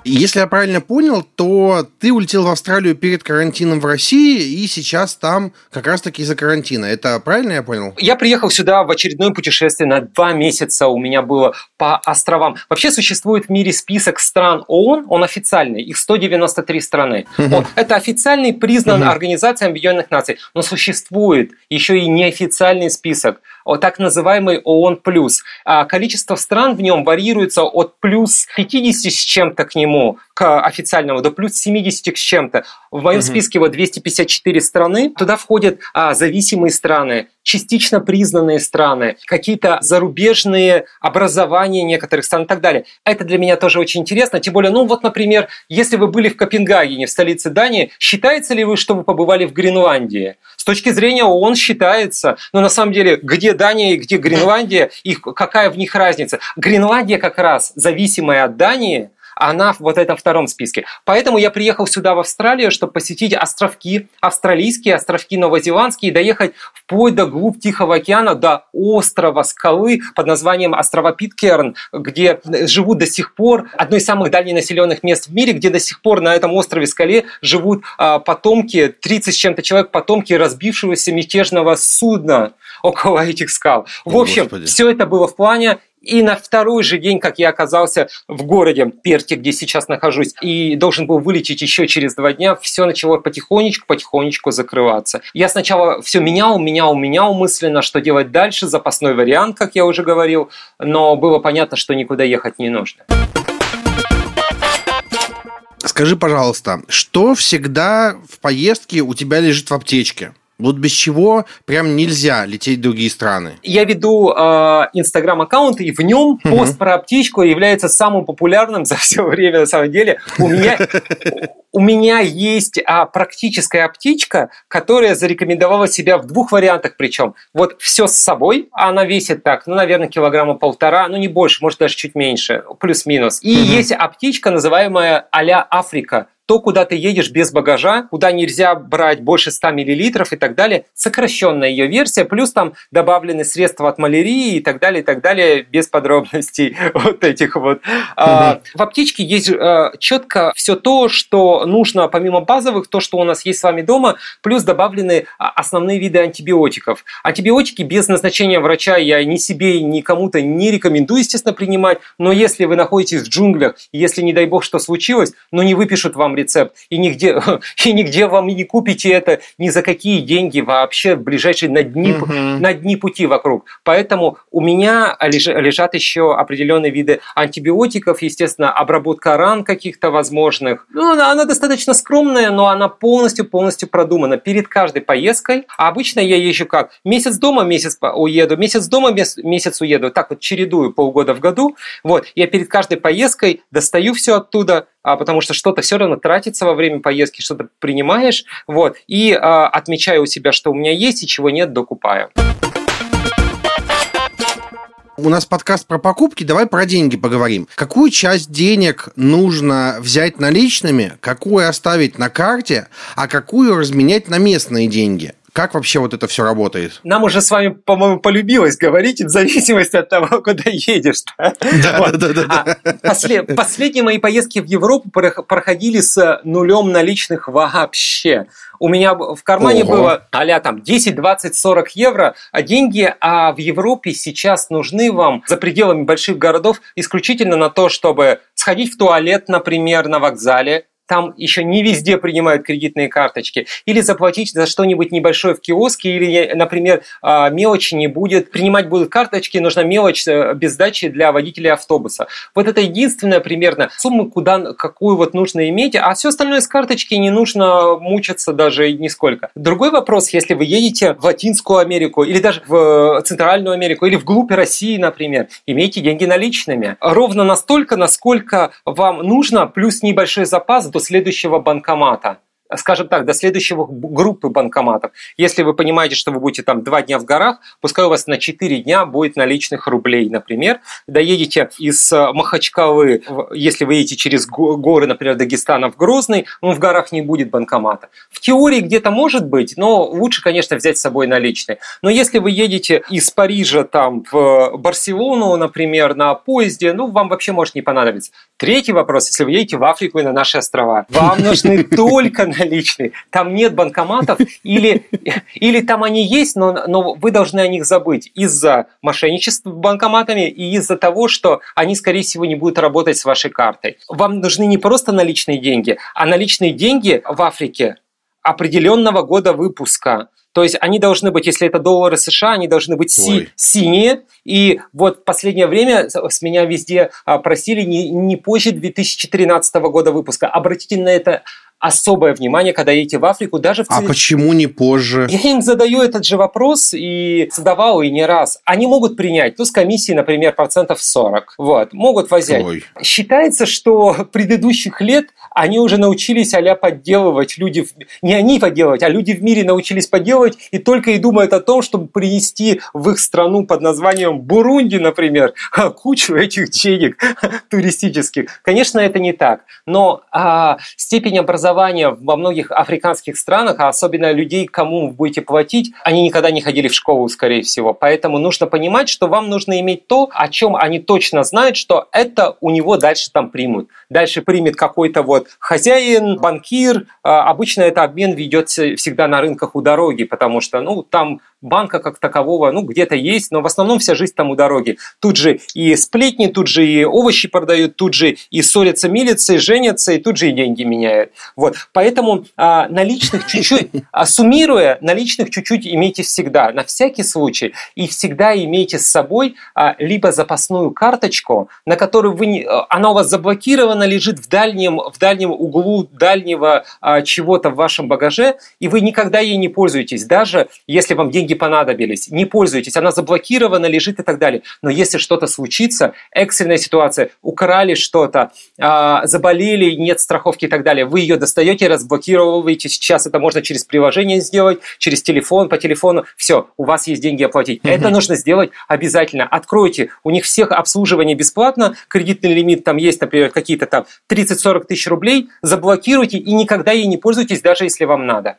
Если я правильно понял, то ты улетел в Австралию перед карантином в России, и сейчас там как раз-таки из-за карантина. Это правильно я понял? Я приехал сюда в очередное путешествие на два месяца. У меня было по островам. Вообще существует в мире список стран ООН, он официальный, их 193 страны. Он, это официальный, признан Организацией Объединенных Наций, но существует еще и неофициальный список так называемый ООН+. А количество стран в нем варьируется от плюс 50 с чем-то к нему, к официальному, до плюс 70 с чем-то. В моем угу. списке вот 254 страны. Туда входят а, зависимые страны, частично признанные страны, какие-то зарубежные образования некоторых стран и так далее. Это для меня тоже очень интересно. Тем более, ну вот, например, если вы были в Копенгагене, в столице Дании, считается ли вы, что вы побывали в Гренландии? С точки зрения ООН считается, но на самом деле, где Дания и где Гренландия, и какая в них разница? Гренландия как раз зависимая от Дании, она в вот этом втором списке. Поэтому я приехал сюда, в Австралию, чтобы посетить островки, австралийские островки новозеландские, и доехать вплоть до глубь Тихого океана, до острова скалы под названием острова Питкерн, где живут до сих пор, одно из самых дальних населенных мест в мире, где до сих пор на этом острове скале живут а, потомки, 30 с чем-то человек, потомки разбившегося мятежного судна около этих скал. В общем, Господи. все это было в плане, и на второй же день, как я оказался в городе Перте, где сейчас нахожусь, и должен был вылететь еще через два дня, все начало потихонечку, потихонечку закрываться. Я сначала все менял, менял, менял мысленно, что делать дальше, запасной вариант, как я уже говорил, но было понятно, что никуда ехать не нужно. Скажи, пожалуйста, что всегда в поездке у тебя лежит в аптечке? Вот без чего прям нельзя лететь в другие страны. Я веду инстаграм-аккаунт, и в нем угу. пост про аптечку является самым популярным за все время, на самом деле. У меня, у меня есть а, практическая аптечка, которая зарекомендовала себя в двух вариантах причем. Вот все с собой, она весит так, ну, наверное, килограмма полтора, ну, не больше, может, даже чуть меньше, плюс-минус. И угу. есть аптечка, называемая а-ля Африка, то, куда ты едешь без багажа, куда нельзя брать больше 100 мл и так далее, сокращенная ее версия, плюс там добавлены средства от малярии и так далее, и так далее, без подробностей вот этих вот. А, в аптечке есть а, четко все то, что нужно, помимо базовых, то, что у нас есть с вами дома, плюс добавлены а, основные виды антибиотиков. Антибиотики без назначения врача я ни себе, ни кому-то не рекомендую, естественно, принимать, но если вы находитесь в джунглях, если, не дай бог, что случилось, но не выпишут вам рецепт, и нигде, и нигде вам не купите это ни за какие деньги вообще в ближайшие на дни, угу. на дни пути вокруг. Поэтому у меня лежат еще определенные виды антибиотиков, естественно, обработка ран каких-то возможных. Ну, она, она достаточно скромная, но она полностью-полностью продумана перед каждой поездкой. А обычно я езжу как? Месяц дома, месяц уеду, месяц дома, месяц уеду. Так вот чередую полгода в году. Вот, я перед каждой поездкой достаю все оттуда, а, потому что что-то все равно тратится во время поездки, что-то принимаешь, вот, и а, отмечаю у себя, что у меня есть и чего нет, докупаю. У нас подкаст про покупки, давай про деньги поговорим. Какую часть денег нужно взять наличными, какую оставить на карте, а какую разменять на местные деньги? Как вообще вот это все работает? Нам уже с вами, по-моему, полюбилось говорить в зависимости от того, куда едешь. Да, да, да. да, а Последние мои поездки в Европу проходили с нулем наличных вообще. У меня в кармане Ого. было а там 10, 20, 40 евро, а деньги а в Европе сейчас нужны вам за пределами больших городов исключительно на то, чтобы сходить в туалет, например, на вокзале, там еще не везде принимают кредитные карточки, или заплатить за что-нибудь небольшое в киоске, или, например, а, мелочи не будет, принимать будут карточки, нужна мелочь э, без сдачи для водителей автобуса. Вот это единственная примерно сумма, куда, какую вот нужно иметь, а все остальное с карточки не нужно мучиться даже нисколько. Другой вопрос, если вы едете в Латинскую Америку, или даже в Центральную Америку, или вглубь России, например, имейте деньги наличными. Ровно настолько, насколько вам нужно, плюс небольшой запас следующего банкомата скажем так, до следующего группы банкоматов. Если вы понимаете, что вы будете там два дня в горах, пускай у вас на 4 дня будет наличных рублей, например. Доедете из э, Махачкалы, если вы едете через горы, например, Дагестана в Грозный, ну, в горах не будет банкомата. В теории где-то может быть, но лучше, конечно, взять с собой наличные. Но если вы едете из Парижа там в Барселону, например, на поезде, ну, вам вообще может не понадобиться. Третий вопрос, если вы едете в Африку и на наши острова, вам нужны только наличные. Там нет банкоматов или, или там они есть, но, но вы должны о них забыть из-за мошенничества банкоматами и из-за того, что они, скорее всего, не будут работать с вашей картой. Вам нужны не просто наличные деньги, а наличные деньги в Африке определенного года выпуска. То есть они должны быть, если это доллары США, они должны быть си- синие. И вот в последнее время с меня везде а, просили не, не позже 2013 года выпуска. Обратите на это особое внимание, когда едете в Африку, даже в А почему не позже? Я им задаю этот же вопрос и задавал и не раз. Они могут принять, ну, с комиссией, например, процентов 40. Вот, могут взять. Ой. Считается, что предыдущих лет они уже научились а подделывать. Люди, не они подделывать, а люди в мире научились подделывать и только и думают о том, чтобы принести в их страну под названием Бурунди, например, кучу этих денег туристических. Конечно, это не так. Но а, степень образования образования во многих африканских странах, а особенно людей, кому вы будете платить, они никогда не ходили в школу, скорее всего. Поэтому нужно понимать, что вам нужно иметь то, о чем они точно знают, что это у него дальше там примут. Дальше примет какой-то вот хозяин, банкир. А, обычно это обмен ведется всегда на рынках у дороги, потому что ну, там банка как такового, ну, где-то есть, но в основном вся жизнь там у дороги. Тут же и сплетни, тут же и овощи продают, тут же и ссорятся, милицы, женятся, и тут же и деньги меняют. Вот. Поэтому а, наличных чуть-чуть, а, суммируя, наличных чуть-чуть имейте всегда, на всякий случай, и всегда имейте с собой а, либо запасную карточку, на которую вы не, а, она у вас заблокирована, лежит в дальнем, в дальнем углу дальнего а, чего-то в вашем багаже, и вы никогда ей не пользуетесь, даже если вам деньги понадобились, не пользуйтесь, она заблокирована, лежит и так далее. Но если что-то случится, экстренная ситуация, украли что-то, а, заболели, нет страховки и так далее, вы ее достаете, разблокируете. Сейчас это можно через приложение сделать, через телефон, по телефону. Все, у вас есть деньги оплатить. Mm-hmm. Это нужно сделать обязательно. Откройте. У них всех обслуживание бесплатно, кредитный лимит там есть, например, какие-то там 30-40 тысяч рублей, заблокируйте и никогда ей не пользуйтесь, даже если вам надо.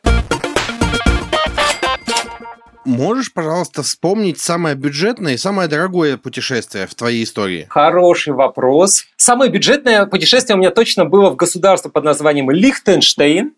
Можешь, пожалуйста, вспомнить самое бюджетное и самое дорогое путешествие в твоей истории? Хороший вопрос. Самое бюджетное путешествие у меня точно было в государство под названием Лихтенштейн.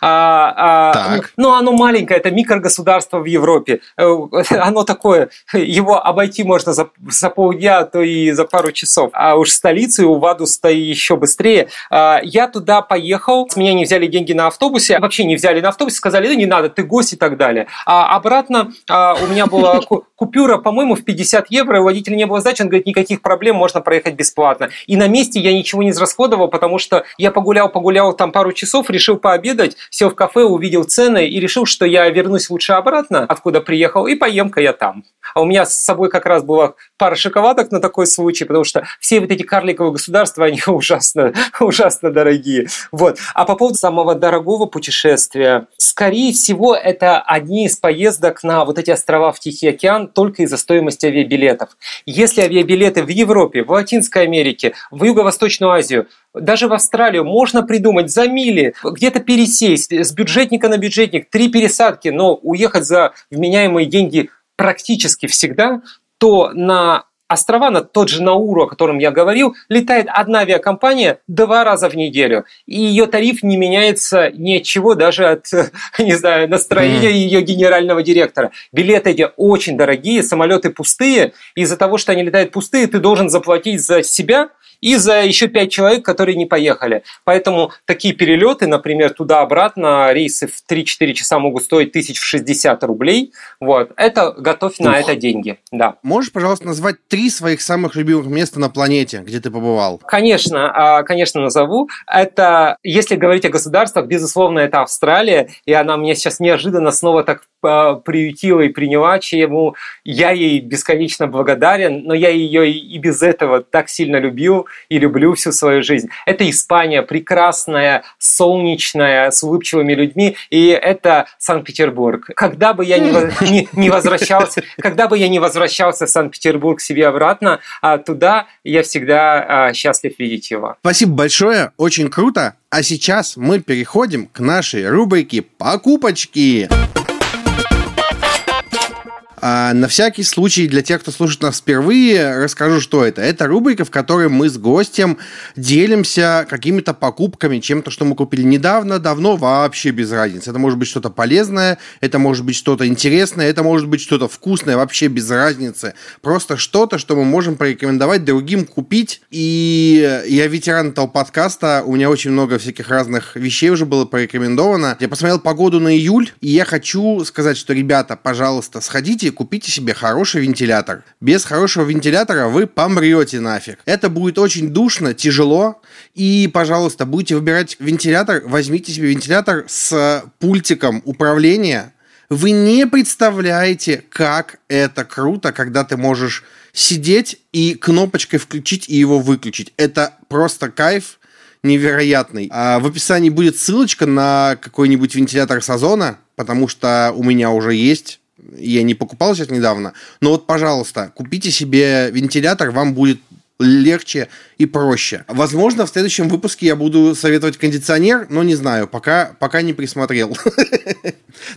А, а, так. Ну, оно маленькое, это микрогосударство в Европе. Э, оно такое, его обойти можно за, за полдня, а то и за пару часов. А уж столицу, у Вадуста еще быстрее. А, я туда поехал, с меня не взяли деньги на автобусе, вообще не взяли на автобусе, сказали, да не надо, ты гость и так далее. А обратно а, у меня была купюра, по-моему, в 50 евро, у водителя не было сдачи, он говорит, никаких проблем, можно проехать бесплатно. И на месте я ничего не израсходовал, потому что я погулял, погулял там пару часов, решил пообедать, сел в кафе, увидел цены и решил, что я вернусь лучше обратно, откуда приехал, и поем-ка я там. А у меня с собой как раз была пара шоколадок на такой случай, потому что все вот эти карликовые государства, они ужасно, ужасно дорогие. Вот. А по поводу самого дорогого путешествия, скорее всего, это одни из поездок на вот эти острова в Тихий океан только из-за стоимости авиабилетов. Если авиабилеты в Европе, в Латинской Америке, в Юго-Восточную Азию, даже в Австралию можно придумать за мили, где-то пересесть с бюджетника на бюджетник, три пересадки, но уехать за вменяемые деньги практически всегда, то на острова, на тот же Науру, о котором я говорил, летает одна авиакомпания два раза в неделю. И ее тариф не меняется ни от чего, даже от, не знаю, настроения mm. ее генерального директора. Билеты эти очень дорогие, самолеты пустые. Из-за того, что они летают пустые, ты должен заплатить за себя и за еще пять человек, которые не поехали. Поэтому такие перелеты, например, туда-обратно, рейсы в 3-4 часа могут стоить тысяч в 60 рублей. Вот. Это готовь на Ух. это деньги. Да. Можешь, пожалуйста, назвать три своих самых любимых места на планете, где ты побывал? Конечно, а, конечно, назову. Это, если говорить о государствах, безусловно, это Австралия, и она мне сейчас неожиданно снова так приютила и приняла, чему я ей бесконечно благодарен, но я ее и без этого так сильно любил и люблю всю свою жизнь. Это Испания, прекрасная, солнечная, с улыбчивыми людьми, и это Санкт-Петербург. Когда бы я не, не, возвращался, когда бы я не возвращался в Санкт-Петербург себе обратно, а туда я всегда а, счастлив видеть его. Спасибо большое, очень круто. А сейчас мы переходим к нашей рубрике «Покупочки». А на всякий случай, для тех, кто слушает нас впервые, расскажу, что это. Это рубрика, в которой мы с гостем делимся какими-то покупками, чем-то, что мы купили недавно, давно, вообще без разницы. Это может быть что-то полезное, это может быть что-то интересное, это может быть что-то вкусное, вообще без разницы. Просто что-то, что мы можем порекомендовать другим купить. И я ветеран этого подкаста, у меня очень много всяких разных вещей уже было порекомендовано. Я посмотрел погоду на июль, и я хочу сказать, что, ребята, пожалуйста, сходите и купите себе хороший вентилятор. Без хорошего вентилятора вы помрете нафиг. Это будет очень душно, тяжело, и, пожалуйста, будете выбирать вентилятор, возьмите себе вентилятор с пультиком управления. Вы не представляете, как это круто, когда ты можешь сидеть и кнопочкой включить и его выключить. Это просто кайф невероятный. А в описании будет ссылочка на какой-нибудь вентилятор Сазона, потому что у меня уже есть. Я не покупал сейчас недавно. Но вот, пожалуйста, купите себе вентилятор, вам будет легче и проще. Возможно, в следующем выпуске я буду советовать кондиционер, но не знаю, пока, пока не присмотрел.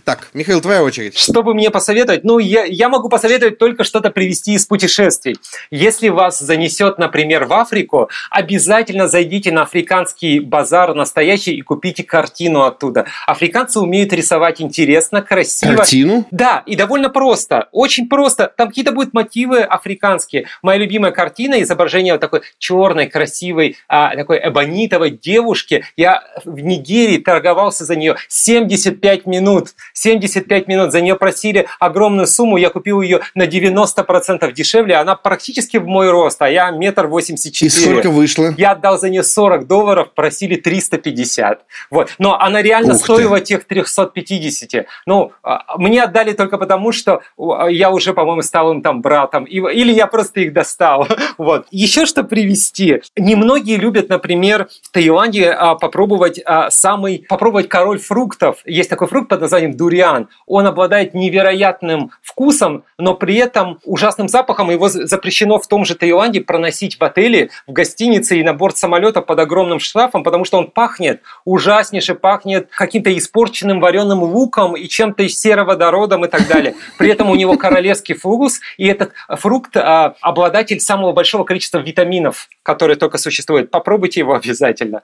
Так, Михаил, твоя очередь. Что бы мне посоветовать? Ну, я, я могу посоветовать только что-то привести из путешествий. Если вас занесет, например, в Африку, обязательно зайдите на африканский базар настоящий и купите картину оттуда. Африканцы умеют рисовать интересно, красиво. Картину? Да, и довольно просто. Очень просто. Там какие-то будут мотивы африканские. Моя любимая картина, изображение вот такой черной черной, красивой, а, такой эбонитовой девушки. Я в Нигерии торговался за нее 75 минут. 75 минут. За нее просили огромную сумму. Я купил ее на 90% дешевле. Она практически в мой рост, а я метр восемьдесят четыре. И сколько вышло? Я отдал за нее 40 долларов, просили 350. Вот. Но она реально Ух стоила ты. тех 350. Ну, а, мне отдали только потому, что я уже, по-моему, стал им там братом. Или я просто их достал. Вот. Еще что привести вести. Немногие любят, например, в Таиланде а, попробовать а, самый, попробовать король фруктов. Есть такой фрукт под названием дуриан. Он обладает невероятным вкусом, но при этом ужасным запахом. Его запрещено в том же Таиланде проносить в отеле, в гостинице и на борт самолета под огромным штрафом, потому что он пахнет ужаснейше, пахнет каким-то испорченным вареным луком и чем-то сероводородом и так далее. При этом у него королевский фугус, и этот фрукт а, обладатель самого большого количества витаминов, который только существует. Попробуйте его обязательно.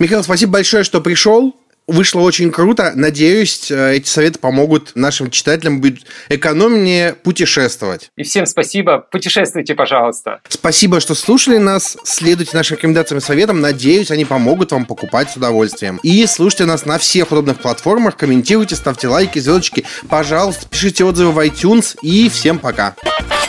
Михаил, спасибо большое, что пришел. Вышло очень круто. Надеюсь, э, эти советы помогут нашим читателям быть экономнее путешествовать. И всем спасибо. Путешествуйте, пожалуйста. Спасибо, что слушали нас. Следуйте нашим рекомендациям и советам. Надеюсь, они помогут вам покупать с удовольствием. И слушайте нас на всех удобных платформах. Комментируйте, ставьте лайки, звездочки. Пожалуйста, пишите отзывы в iTunes. И всем пока. Пока.